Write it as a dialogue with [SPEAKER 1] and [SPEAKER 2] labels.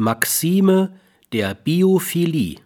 [SPEAKER 1] Maxime der Biophilie.